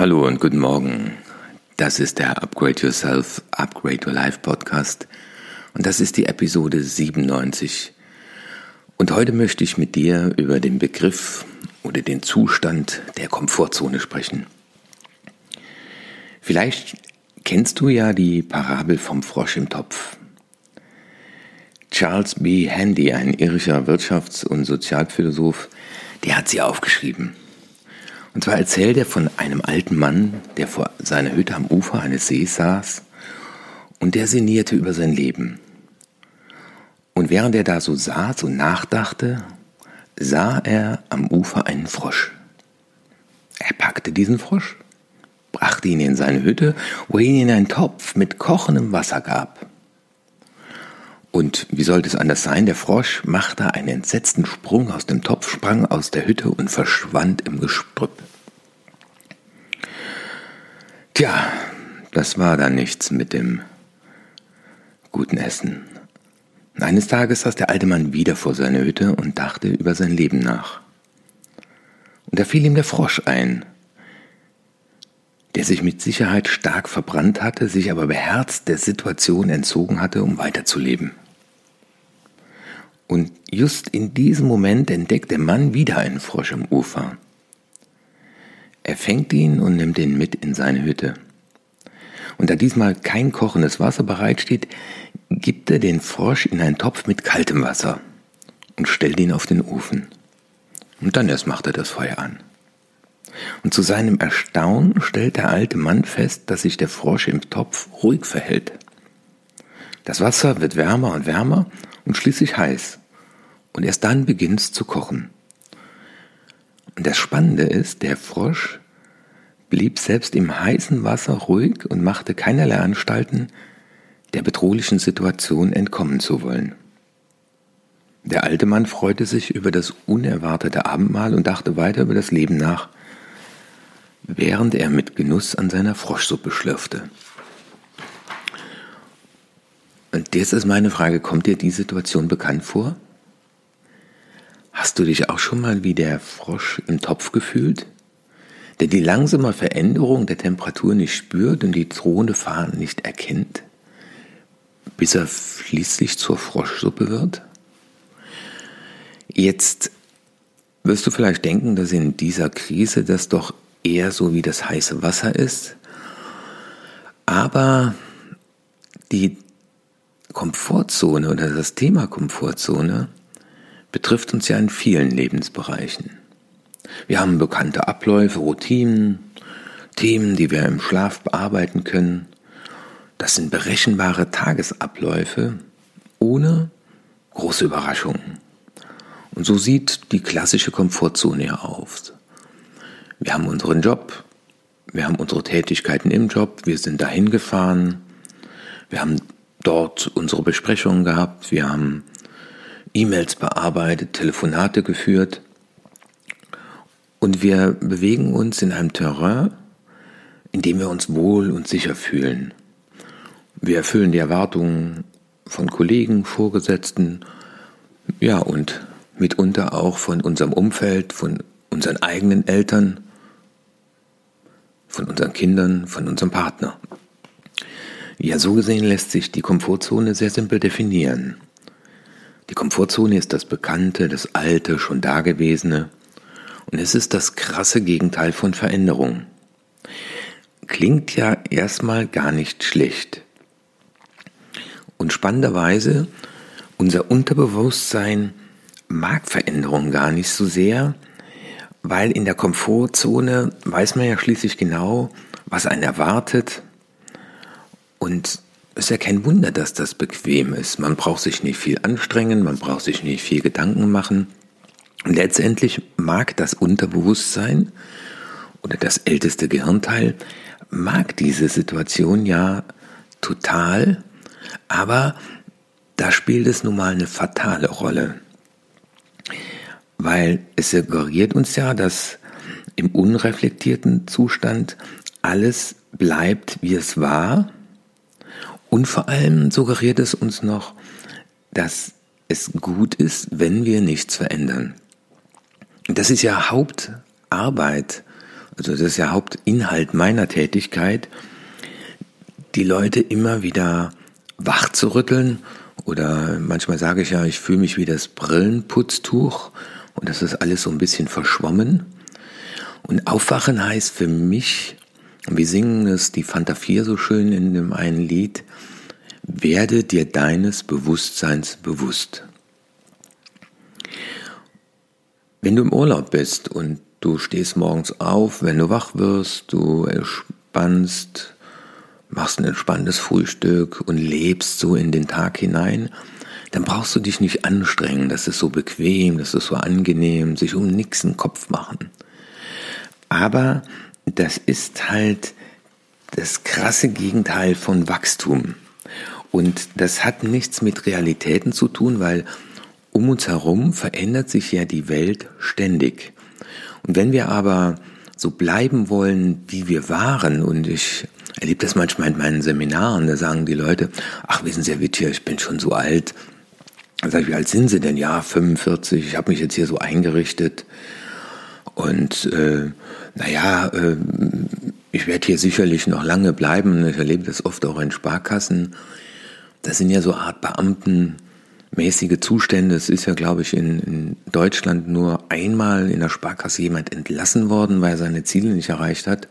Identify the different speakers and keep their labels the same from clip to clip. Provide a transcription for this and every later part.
Speaker 1: Hallo und guten Morgen. Das ist der Upgrade Yourself, Upgrade Your Life Podcast und das ist die Episode 97. Und heute möchte ich mit dir über den Begriff oder den Zustand der Komfortzone sprechen. Vielleicht kennst du ja die Parabel vom Frosch im Topf. Charles B. Handy, ein irischer Wirtschafts- und Sozialphilosoph, der hat sie aufgeschrieben. Und zwar erzählt er von einem alten Mann, der vor seiner Hütte am Ufer eines Sees saß und der sinnierte über sein Leben. Und während er da so saß und nachdachte, sah er am Ufer einen Frosch. Er packte diesen Frosch, brachte ihn in seine Hütte, wo er ihn in einen Topf mit kochendem Wasser gab. Und wie sollte es anders sein? Der Frosch machte einen entsetzten Sprung aus dem Topf, sprang aus der Hütte und verschwand im Gestrüpp. Tja, das war dann nichts mit dem guten Essen. Eines Tages saß der alte Mann wieder vor seiner Hütte und dachte über sein Leben nach. Und da fiel ihm der Frosch ein, der sich mit Sicherheit stark verbrannt hatte, sich aber beherzt der Situation entzogen hatte, um weiterzuleben. Und just in diesem Moment entdeckt der Mann wieder einen Frosch am Ufer. Er fängt ihn und nimmt ihn mit in seine Hütte. Und da diesmal kein kochendes Wasser bereitsteht, gibt er den Frosch in einen Topf mit kaltem Wasser und stellt ihn auf den Ofen. Und dann erst macht er das Feuer an. Und zu seinem Erstaunen stellt der alte Mann fest, dass sich der Frosch im Topf ruhig verhält. Das Wasser wird wärmer und wärmer und schließlich heiß. Und erst dann beginnt es zu kochen. Und das Spannende ist, der Frosch blieb selbst im heißen Wasser ruhig und machte keinerlei Anstalten, der bedrohlichen Situation entkommen zu wollen. Der alte Mann freute sich über das unerwartete Abendmahl und dachte weiter über das Leben nach, während er mit Genuss an seiner Froschsuppe schlürfte. Und jetzt ist meine Frage, kommt dir die Situation bekannt vor? Hast du dich auch schon mal wie der Frosch im Topf gefühlt, der die langsame Veränderung der Temperatur nicht spürt und die drohende Fahne nicht erkennt, bis er schließlich zur Froschsuppe wird? Jetzt wirst du vielleicht denken, dass in dieser Krise das doch eher so wie das heiße Wasser ist, aber die Komfortzone oder das Thema Komfortzone betrifft uns ja in vielen Lebensbereichen. Wir haben bekannte Abläufe, Routinen, Themen, die wir im Schlaf bearbeiten können. Das sind berechenbare Tagesabläufe ohne große Überraschungen. Und so sieht die klassische Komfortzone ja auf. Wir haben unseren Job, wir haben unsere Tätigkeiten im Job, wir sind dahin gefahren, wir haben dort unsere Besprechungen gehabt, wir haben E-Mails bearbeitet, Telefonate geführt. Und wir bewegen uns in einem Terrain, in dem wir uns wohl und sicher fühlen. Wir erfüllen die Erwartungen von Kollegen, Vorgesetzten, ja und mitunter auch von unserem Umfeld, von unseren eigenen Eltern, von unseren Kindern, von unserem Partner. Ja, so gesehen lässt sich die Komfortzone sehr simpel definieren. Die Komfortzone ist das Bekannte, das Alte, schon Dagewesene. Und es ist das krasse Gegenteil von Veränderung. Klingt ja erstmal gar nicht schlecht. Und spannenderweise, unser Unterbewusstsein mag Veränderung gar nicht so sehr, weil in der Komfortzone weiß man ja schließlich genau, was einen erwartet. Und es ist ja kein Wunder, dass das bequem ist. Man braucht sich nicht viel anstrengen, man braucht sich nicht viel Gedanken machen. Und letztendlich mag das Unterbewusstsein oder das älteste Gehirnteil mag diese Situation ja total, aber da spielt es nun mal eine fatale Rolle. Weil es suggeriert uns ja, dass im unreflektierten Zustand alles bleibt, wie es war. Und vor allem suggeriert es uns noch, dass es gut ist, wenn wir nichts verändern. Das ist ja Hauptarbeit also das ist ja Hauptinhalt meiner Tätigkeit, die Leute immer wieder wach zu rütteln. Oder manchmal sage ich ja, ich fühle mich wie das Brillenputztuch und das ist alles so ein bisschen verschwommen. Und Aufwachen heißt für mich, wir singen es, die Fanta 4 so schön in dem einen Lied, werde dir deines Bewusstseins bewusst. Wenn du im Urlaub bist und du stehst morgens auf, wenn du wach wirst, du entspannst, machst ein entspanntes Frühstück und lebst so in den Tag hinein, dann brauchst du dich nicht anstrengen, das ist so bequem, das ist so angenehm, sich um nichts einen Kopf machen. Aber das ist halt das krasse Gegenteil von Wachstum. Und das hat nichts mit Realitäten zu tun, weil um uns herum verändert sich ja die Welt ständig. Und wenn wir aber so bleiben wollen, wie wir waren, und ich erlebe das manchmal in meinen Seminaren, da sagen die Leute, ach wissen Sie, Herr Wittjer, ich bin schon so alt. Dann ich, wie alt sind Sie denn? Ja, 45, ich habe mich jetzt hier so eingerichtet. Und äh, naja, äh, ich werde hier sicherlich noch lange bleiben. Ich erlebe das oft auch in Sparkassen. Das sind ja so Art Beamtenmäßige Zustände. Es ist ja, glaube ich, in, in Deutschland nur einmal in der Sparkasse jemand entlassen worden, weil er seine Ziele nicht erreicht hat.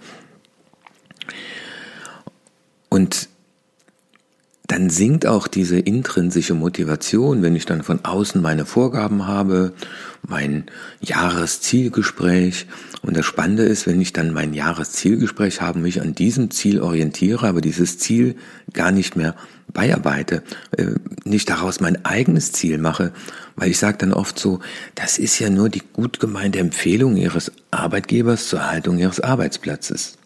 Speaker 1: Und dann sinkt auch diese intrinsische Motivation, wenn ich dann von außen meine Vorgaben habe, mein Jahreszielgespräch. Und das Spannende ist, wenn ich dann mein Jahreszielgespräch habe, mich an diesem Ziel orientiere, aber dieses Ziel gar nicht mehr beiarbeite, äh, nicht daraus mein eigenes Ziel mache, weil ich sage dann oft so, das ist ja nur die gut gemeinte Empfehlung Ihres Arbeitgebers zur Erhaltung Ihres Arbeitsplatzes.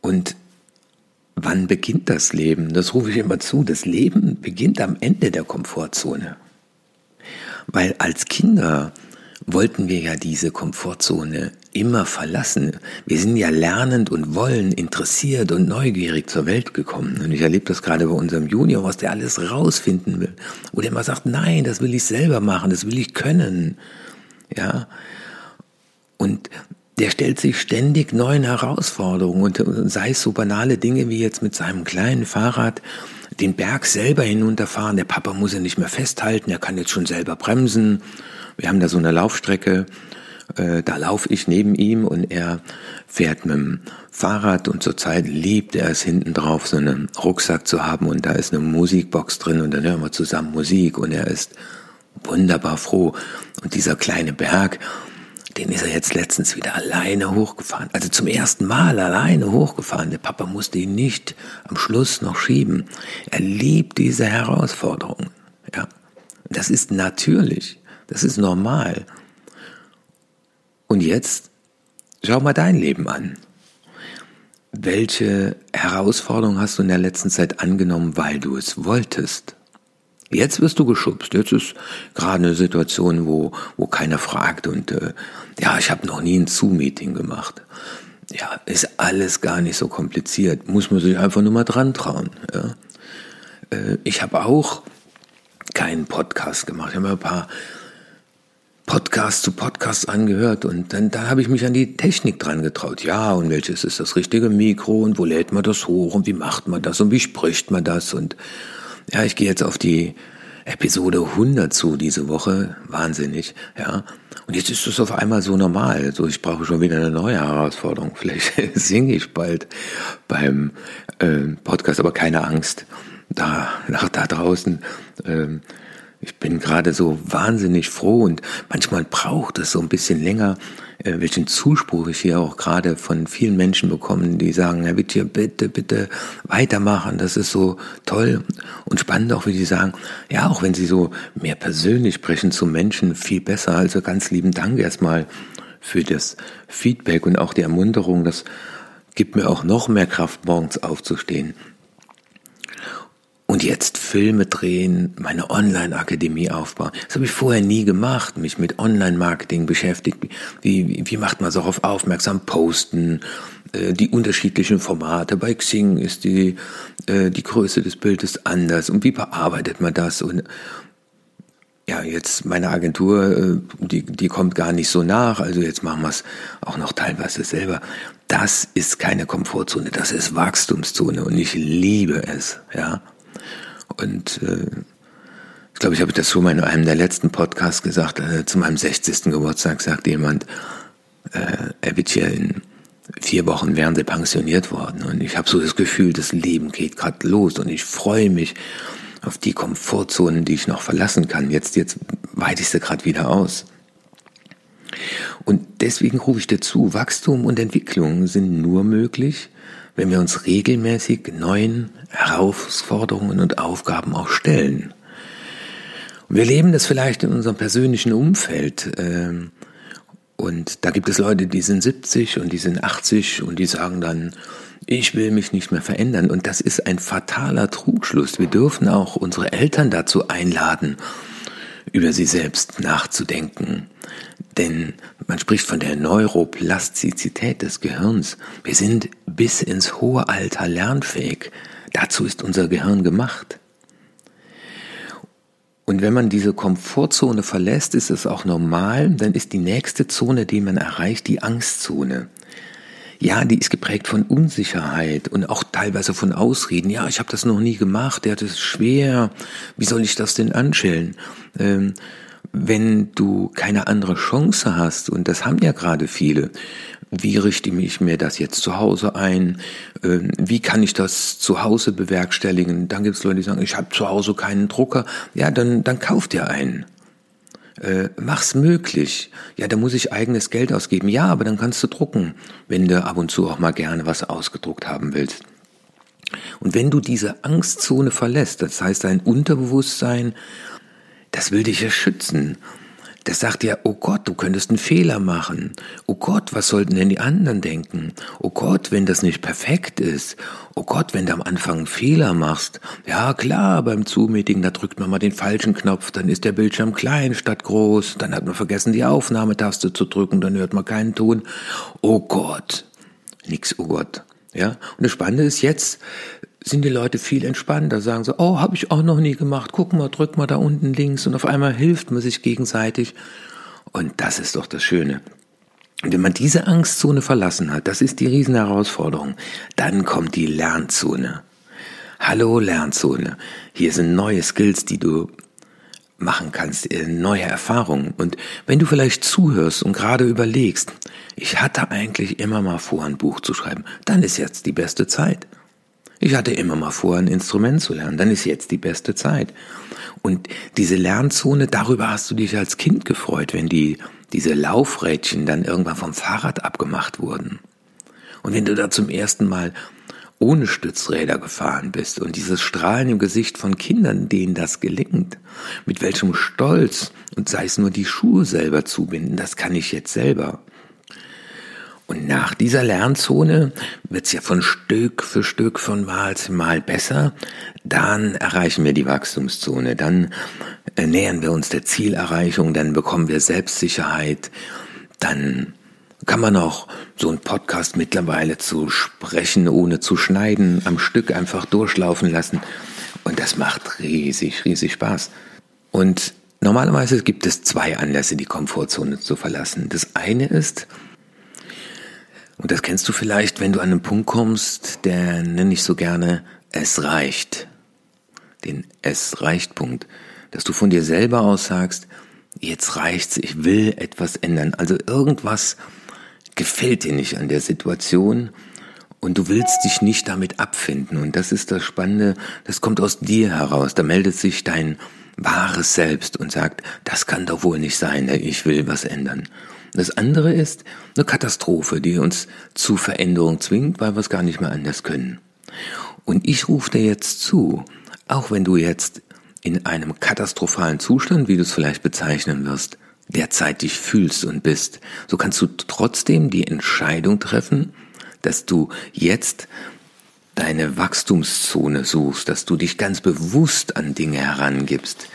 Speaker 1: Und wann beginnt das Leben? Das rufe ich immer zu. Das Leben beginnt am Ende der Komfortzone. Weil als Kinder wollten wir ja diese Komfortzone immer verlassen. Wir sind ja lernend und wollen, interessiert und neugierig zur Welt gekommen. Und ich erlebe das gerade bei unserem Junior, was der alles rausfinden will. Wo der immer sagt, nein, das will ich selber machen, das will ich können. Ja. Und der stellt sich ständig neuen Herausforderungen und sei es so banale Dinge wie jetzt mit seinem kleinen Fahrrad den Berg selber hinunterfahren. Der Papa muss ja nicht mehr festhalten, er kann jetzt schon selber bremsen. Wir haben da so eine Laufstrecke, äh, da laufe ich neben ihm und er fährt mit dem Fahrrad und zurzeit liebt er es hinten drauf, so einen Rucksack zu haben und da ist eine Musikbox drin und dann hören wir zusammen Musik und er ist wunderbar froh. Und dieser kleine Berg, den ist er jetzt letztens wieder alleine hochgefahren. Also zum ersten Mal alleine hochgefahren. Der Papa musste ihn nicht am Schluss noch schieben. Er liebt diese Herausforderungen. Ja. Das ist natürlich. Das ist normal. Und jetzt schau mal dein Leben an. Welche Herausforderung hast du in der letzten Zeit angenommen, weil du es wolltest? Jetzt wirst du geschubst. Jetzt ist gerade eine Situation, wo, wo keiner fragt und äh, ja, ich habe noch nie ein Zoom-Meeting gemacht. Ja, ist alles gar nicht so kompliziert. Muss man sich einfach nur mal dran trauen. Ja. Äh, ich habe auch keinen Podcast gemacht. Ich habe ein paar Podcasts zu Podcasts angehört und dann, dann habe ich mich an die Technik dran getraut. Ja, und welches ist das richtige Mikro und wo lädt man das hoch und wie macht man das und wie spricht man das und ja, ich gehe jetzt auf die Episode 100 zu diese Woche. Wahnsinnig, ja. Und jetzt ist es auf einmal so normal. So, ich brauche schon wieder eine neue Herausforderung. Vielleicht singe ich bald beim äh, Podcast, aber keine Angst. Da, nach da draußen ähm, ich bin gerade so wahnsinnig froh und manchmal braucht es so ein bisschen länger, äh, welchen Zuspruch ich hier auch gerade von vielen Menschen bekomme, die sagen, Herr Wittje, bitte, bitte weitermachen, das ist so toll und spannend auch, wie die sagen, ja, auch wenn sie so mehr persönlich sprechen zu Menschen, viel besser. Also ganz lieben Dank erstmal für das Feedback und auch die Ermunterung, das gibt mir auch noch mehr Kraft, morgens aufzustehen. Und jetzt Filme drehen, meine Online-Akademie aufbauen. Das habe ich vorher nie gemacht, mich mit Online-Marketing beschäftigt. Wie, wie, macht man darauf aufmerksam? Posten, äh, die unterschiedlichen Formate. Bei Xing ist die, äh, die Größe des Bildes anders. Und wie bearbeitet man das? Und ja, jetzt meine Agentur, äh, die, die kommt gar nicht so nach, also jetzt machen wir es auch noch teilweise selber. Das ist keine Komfortzone, das ist Wachstumszone und ich liebe es, ja. Und äh, ich glaube, ich habe das schon mal in einem der letzten Podcasts gesagt, äh, zu meinem 60. Geburtstag sagt jemand, äh, er wird hier in vier Wochen wären sie pensioniert worden. Und ich habe so das Gefühl, das Leben geht gerade los und ich freue mich auf die Komfortzonen, die ich noch verlassen kann. Jetzt, jetzt weite ich sie gerade wieder aus. Und deswegen rufe ich dazu, Wachstum und Entwicklung sind nur möglich, wenn wir uns regelmäßig neuen Herausforderungen und Aufgaben auch stellen. Und wir leben das vielleicht in unserem persönlichen Umfeld. Ähm, und da gibt es Leute, die sind 70 und die sind 80 und die sagen dann, ich will mich nicht mehr verändern. Und das ist ein fataler Trugschluss. Wir dürfen auch unsere Eltern dazu einladen, über sie selbst nachzudenken. Denn man spricht von der Neuroplastizität des Gehirns. Wir sind bis ins hohe Alter lernfähig. Dazu ist unser Gehirn gemacht. Und wenn man diese Komfortzone verlässt, ist es auch normal, dann ist die nächste Zone, die man erreicht, die Angstzone ja, die ist geprägt von Unsicherheit und auch teilweise von Ausreden. Ja, ich habe das noch nie gemacht, ja, das ist schwer. Wie soll ich das denn anstellen? Ähm, wenn du keine andere Chance hast, und das haben ja gerade viele, wie richte ich mir das jetzt zu Hause ein? Ähm, wie kann ich das zu Hause bewerkstelligen? Dann gibt es Leute, die sagen, ich habe zu Hause keinen Drucker. Ja, dann, dann kauft dir einen äh, mach's möglich. Ja, da muss ich eigenes Geld ausgeben. Ja, aber dann kannst du drucken, wenn du ab und zu auch mal gerne was ausgedruckt haben willst. Und wenn du diese Angstzone verlässt, das heißt dein Unterbewusstsein, das will dich ja schützen das sagt ja, oh Gott, du könntest einen Fehler machen. Oh Gott, was sollten denn die anderen denken? Oh Gott, wenn das nicht perfekt ist. Oh Gott, wenn du am Anfang einen Fehler machst. Ja, klar, beim Zoom-Meeting, da drückt man mal den falschen Knopf, dann ist der Bildschirm klein statt groß, dann hat man vergessen, die Aufnahmetaste zu drücken, dann hört man keinen Ton. Oh Gott. Nix, oh Gott. Ja, und das Spannende ist jetzt, sind die Leute viel entspannter, sagen so, oh, habe ich auch noch nie gemacht, guck mal, drück mal da unten links und auf einmal hilft man sich gegenseitig. Und das ist doch das Schöne. Wenn man diese Angstzone verlassen hat, das ist die Riesenherausforderung, dann kommt die Lernzone. Hallo Lernzone. Hier sind neue Skills, die du machen kannst, äh, neue Erfahrungen. Und wenn du vielleicht zuhörst und gerade überlegst, ich hatte eigentlich immer mal vor, ein Buch zu schreiben, dann ist jetzt die beste Zeit. Ich hatte immer mal vor, ein Instrument zu lernen. Dann ist jetzt die beste Zeit. Und diese Lernzone, darüber hast du dich als Kind gefreut, wenn die, diese Laufrädchen dann irgendwann vom Fahrrad abgemacht wurden. Und wenn du da zum ersten Mal ohne Stützräder gefahren bist und dieses Strahlen im Gesicht von Kindern, denen das gelingt, mit welchem Stolz und sei es nur die Schuhe selber zubinden, das kann ich jetzt selber. Und nach dieser Lernzone wird's ja von Stück für Stück von Mal zu Mal besser. Dann erreichen wir die Wachstumszone, dann äh, nähern wir uns der Zielerreichung, dann bekommen wir Selbstsicherheit, dann kann man auch so einen Podcast mittlerweile zu sprechen, ohne zu schneiden, am Stück einfach durchlaufen lassen. Und das macht riesig, riesig Spaß. Und normalerweise gibt es zwei Anlässe, die Komfortzone zu verlassen. Das eine ist, und das kennst du vielleicht, wenn du an einen Punkt kommst, der nenne ich so gerne es reicht. Den es reicht Punkt. Dass du von dir selber aus sagst, jetzt reicht's, ich will etwas ändern. Also irgendwas gefällt dir nicht an der Situation und du willst dich nicht damit abfinden. Und das ist das Spannende, das kommt aus dir heraus. Da meldet sich dein wahres Selbst und sagt, das kann doch wohl nicht sein, ich will was ändern. Das andere ist eine Katastrophe, die uns zu Veränderung zwingt, weil wir es gar nicht mehr anders können. Und ich rufe dir jetzt zu, auch wenn du jetzt in einem katastrophalen Zustand, wie du es vielleicht bezeichnen wirst, derzeit dich fühlst und bist, so kannst du trotzdem die Entscheidung treffen, dass du jetzt deine Wachstumszone suchst, dass du dich ganz bewusst an Dinge herangibst,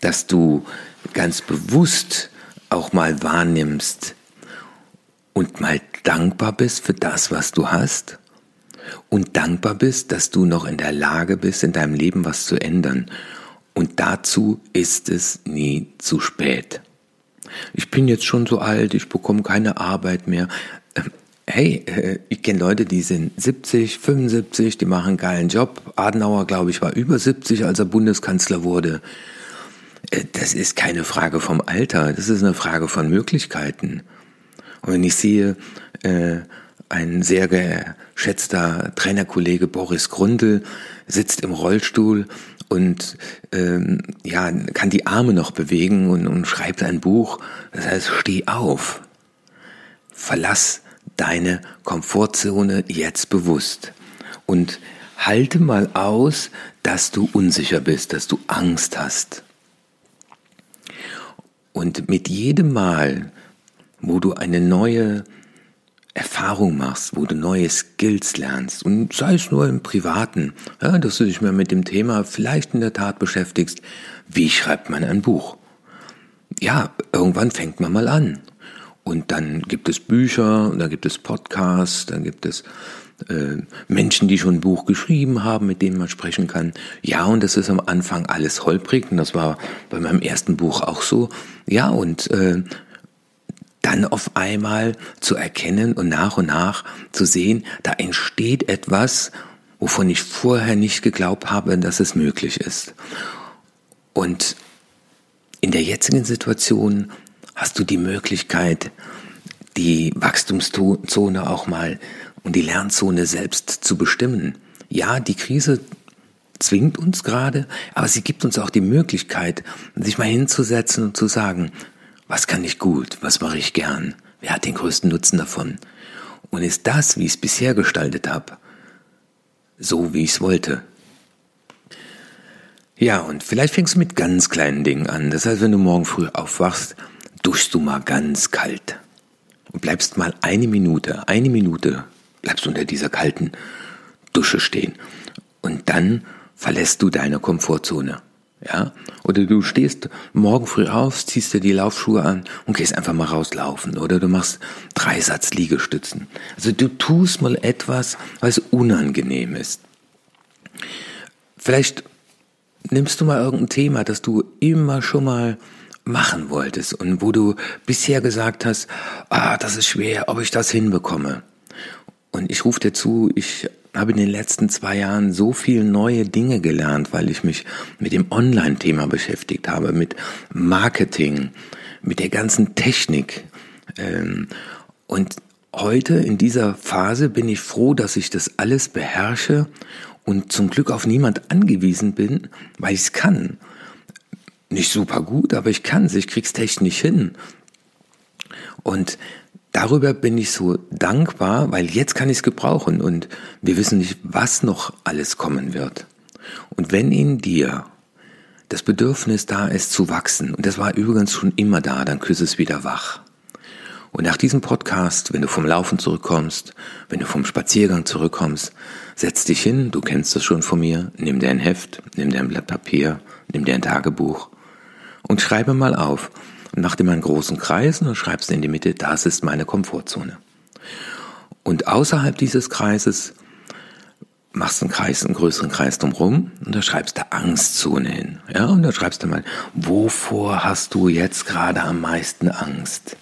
Speaker 1: dass du ganz bewusst auch mal wahrnimmst und mal dankbar bist für das, was du hast und dankbar bist, dass du noch in der Lage bist, in deinem Leben was zu ändern Und dazu ist es nie zu spät. Ich bin jetzt schon so alt, ich bekomme keine Arbeit mehr. Hey, äh, ich kenne Leute, die sind 70, 75, die machen einen geilen Job. Adenauer, glaube ich, war über 70, als er Bundeskanzler wurde. Äh, das ist keine Frage vom Alter, das ist eine Frage von Möglichkeiten. Und wenn ich sehe, äh, ein sehr geschätzter Trainerkollege Boris Grundl sitzt im Rollstuhl und ähm, ja kann die Arme noch bewegen und, und schreibt ein Buch. Das heißt, steh auf, verlass deine Komfortzone jetzt bewusst und halte mal aus, dass du unsicher bist, dass du Angst hast. Und mit jedem Mal, wo du eine neue Erfahrung machst, wo du neue Skills lernst und sei es nur im Privaten, ja, dass du dich mal mit dem Thema vielleicht in der Tat beschäftigst, wie schreibt man ein Buch? Ja, irgendwann fängt man mal an. Und dann gibt es Bücher, und dann gibt es Podcasts, dann gibt es äh, Menschen, die schon ein Buch geschrieben haben, mit denen man sprechen kann. Ja, und das ist am Anfang alles holprig und das war bei meinem ersten Buch auch so. Ja, und äh, dann auf einmal zu erkennen und nach und nach zu sehen, da entsteht etwas, wovon ich vorher nicht geglaubt habe, dass es möglich ist. Und in der jetzigen Situation hast du die Möglichkeit, die Wachstumszone auch mal und die Lernzone selbst zu bestimmen. Ja, die Krise zwingt uns gerade, aber sie gibt uns auch die Möglichkeit, sich mal hinzusetzen und zu sagen, was kann ich gut? Was mache ich gern? Wer hat den größten Nutzen davon? Und ist das, wie ich es bisher gestaltet habe, so wie ich es wollte? Ja, und vielleicht fängst du mit ganz kleinen Dingen an. Das heißt, wenn du morgen früh aufwachst, duschst du mal ganz kalt. Und bleibst mal eine Minute, eine Minute, bleibst unter dieser kalten Dusche stehen. Und dann verlässt du deine Komfortzone. Ja? Oder du stehst morgen früh auf, ziehst dir die Laufschuhe an und gehst einfach mal rauslaufen. Oder du machst drei Satz Liegestützen. Also du tust mal etwas, was unangenehm ist. Vielleicht nimmst du mal irgendein Thema, das du immer schon mal machen wolltest und wo du bisher gesagt hast, ah, das ist schwer, ob ich das hinbekomme. Und ich rufe dir zu, ich habe in den letzten zwei Jahren so viel neue Dinge gelernt, weil ich mich mit dem Online-Thema beschäftigt habe, mit Marketing, mit der ganzen Technik. Ähm, und heute in dieser Phase bin ich froh, dass ich das alles beherrsche und zum Glück auf niemand angewiesen bin, weil ich es kann. Nicht super gut, aber ich kann es, ich krieg's technisch hin. Und darüber bin ich so dankbar, weil jetzt kann ich es gebrauchen und wir wissen nicht, was noch alles kommen wird. Und wenn in dir das Bedürfnis da ist zu wachsen, und das war übrigens schon immer da, dann küsse es wieder wach. Und nach diesem Podcast, wenn du vom Laufen zurückkommst, wenn du vom Spaziergang zurückkommst, setz dich hin, du kennst das schon von mir, nimm dir ein Heft, nimm dir ein Blatt Papier, nimm dir ein Tagebuch und schreibe mal auf, und mach dir mal einen großen Kreis und schreibst in die Mitte, das ist meine Komfortzone. Und außerhalb dieses Kreises machst du einen Kreis, einen größeren Kreis drumherum und da schreibst du Angstzone hin. Ja, und da schreibst du mal, wovor hast du jetzt gerade am meisten Angst?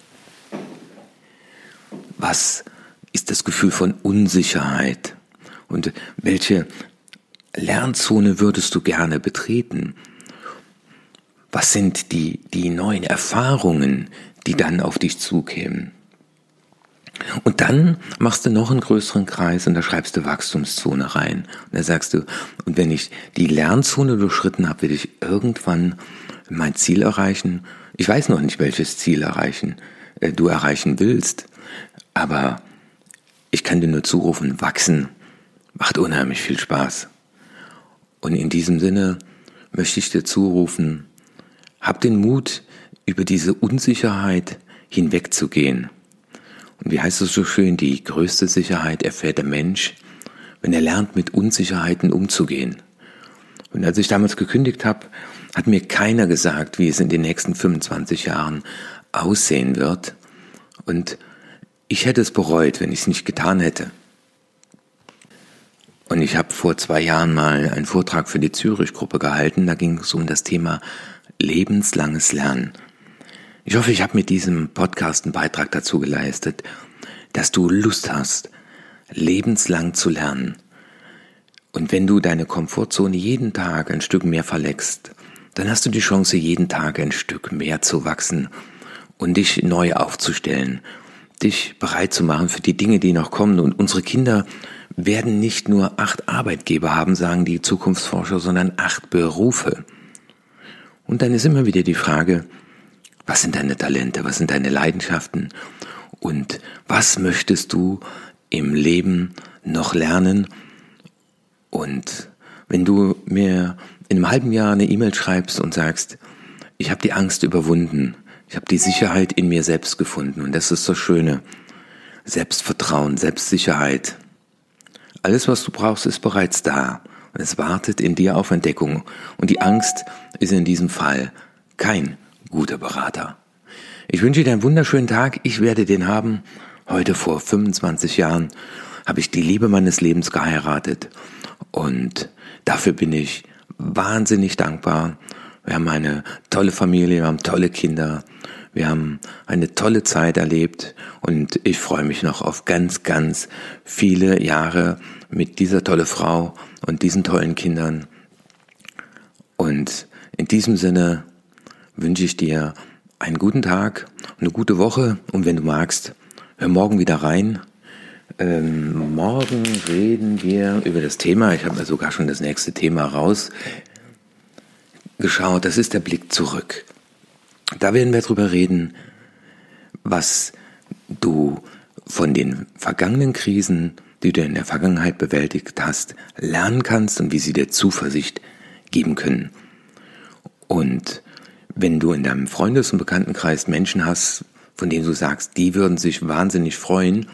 Speaker 1: Was ist das Gefühl von Unsicherheit? Und welche Lernzone würdest du gerne betreten? Was sind die, die neuen Erfahrungen, die dann auf dich zukämen? Und dann machst du noch einen größeren Kreis und da schreibst du Wachstumszone rein. Und da sagst du, und wenn ich die Lernzone durchschritten habe, will ich irgendwann mein Ziel erreichen. Ich weiß noch nicht, welches Ziel erreichen äh, du erreichen willst, aber ich kann dir nur zurufen, wachsen macht unheimlich viel Spaß. Und in diesem Sinne möchte ich dir zurufen, hab den Mut, über diese Unsicherheit hinwegzugehen. Und wie heißt es so schön, die größte Sicherheit erfährt der Mensch, wenn er lernt, mit Unsicherheiten umzugehen. Und als ich damals gekündigt habe, hat mir keiner gesagt, wie es in den nächsten 25 Jahren aussehen wird. Und ich hätte es bereut, wenn ich es nicht getan hätte. Und ich habe vor zwei Jahren mal einen Vortrag für die Zürich-Gruppe gehalten. Da ging es um das Thema lebenslanges Lernen. Ich hoffe, ich habe mit diesem Podcast einen Beitrag dazu geleistet, dass du Lust hast, lebenslang zu lernen. Und wenn du deine Komfortzone jeden Tag ein Stück mehr verlegst, dann hast du die Chance, jeden Tag ein Stück mehr zu wachsen und dich neu aufzustellen, dich bereit zu machen für die Dinge, die noch kommen. Und unsere Kinder werden nicht nur acht Arbeitgeber haben, sagen die Zukunftsforscher, sondern acht Berufe. Und dann ist immer wieder die Frage, was sind deine Talente, was sind deine Leidenschaften und was möchtest du im Leben noch lernen? Und wenn du mir in einem halben Jahr eine E-Mail schreibst und sagst, ich habe die Angst überwunden, ich habe die Sicherheit in mir selbst gefunden und das ist das Schöne. Selbstvertrauen, Selbstsicherheit, alles, was du brauchst, ist bereits da es wartet in dir auf Entdeckung. Und die Angst ist in diesem Fall kein guter Berater. Ich wünsche dir einen wunderschönen Tag. Ich werde den haben. Heute vor 25 Jahren habe ich die Liebe meines Lebens geheiratet. Und dafür bin ich wahnsinnig dankbar. Wir haben eine tolle Familie, wir haben tolle Kinder. Wir haben eine tolle Zeit erlebt und ich freue mich noch auf ganz, ganz viele Jahre mit dieser tolle Frau und diesen tollen Kindern. Und in diesem Sinne wünsche ich dir einen guten Tag, eine gute Woche und wenn du magst, hör morgen wieder rein. Ähm, morgen reden wir über das Thema, ich habe mir sogar schon das nächste Thema rausgeschaut, das ist der Blick zurück. Da werden wir darüber reden, was du von den vergangenen Krisen, die du in der Vergangenheit bewältigt hast, lernen kannst und wie sie dir Zuversicht geben können. Und wenn du in deinem Freundes- und Bekanntenkreis Menschen hast, von denen du sagst, die würden sich wahnsinnig freuen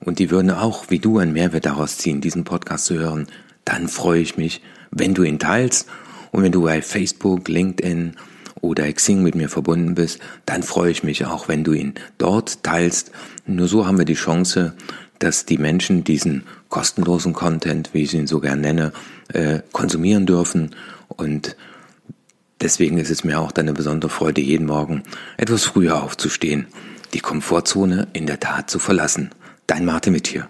Speaker 1: und die würden auch wie du einen Mehrwert daraus ziehen, diesen Podcast zu hören, dann freue ich mich, wenn du ihn teilst und wenn du bei Facebook, LinkedIn oder Xing mit mir verbunden bist, dann freue ich mich auch, wenn du ihn dort teilst. Nur so haben wir die Chance, dass die Menschen diesen kostenlosen Content, wie ich ihn so gern nenne, äh, konsumieren dürfen. Und deswegen ist es mir auch eine besondere Freude, jeden Morgen etwas früher aufzustehen, die Komfortzone in der Tat zu verlassen. Dein Martin mit hier.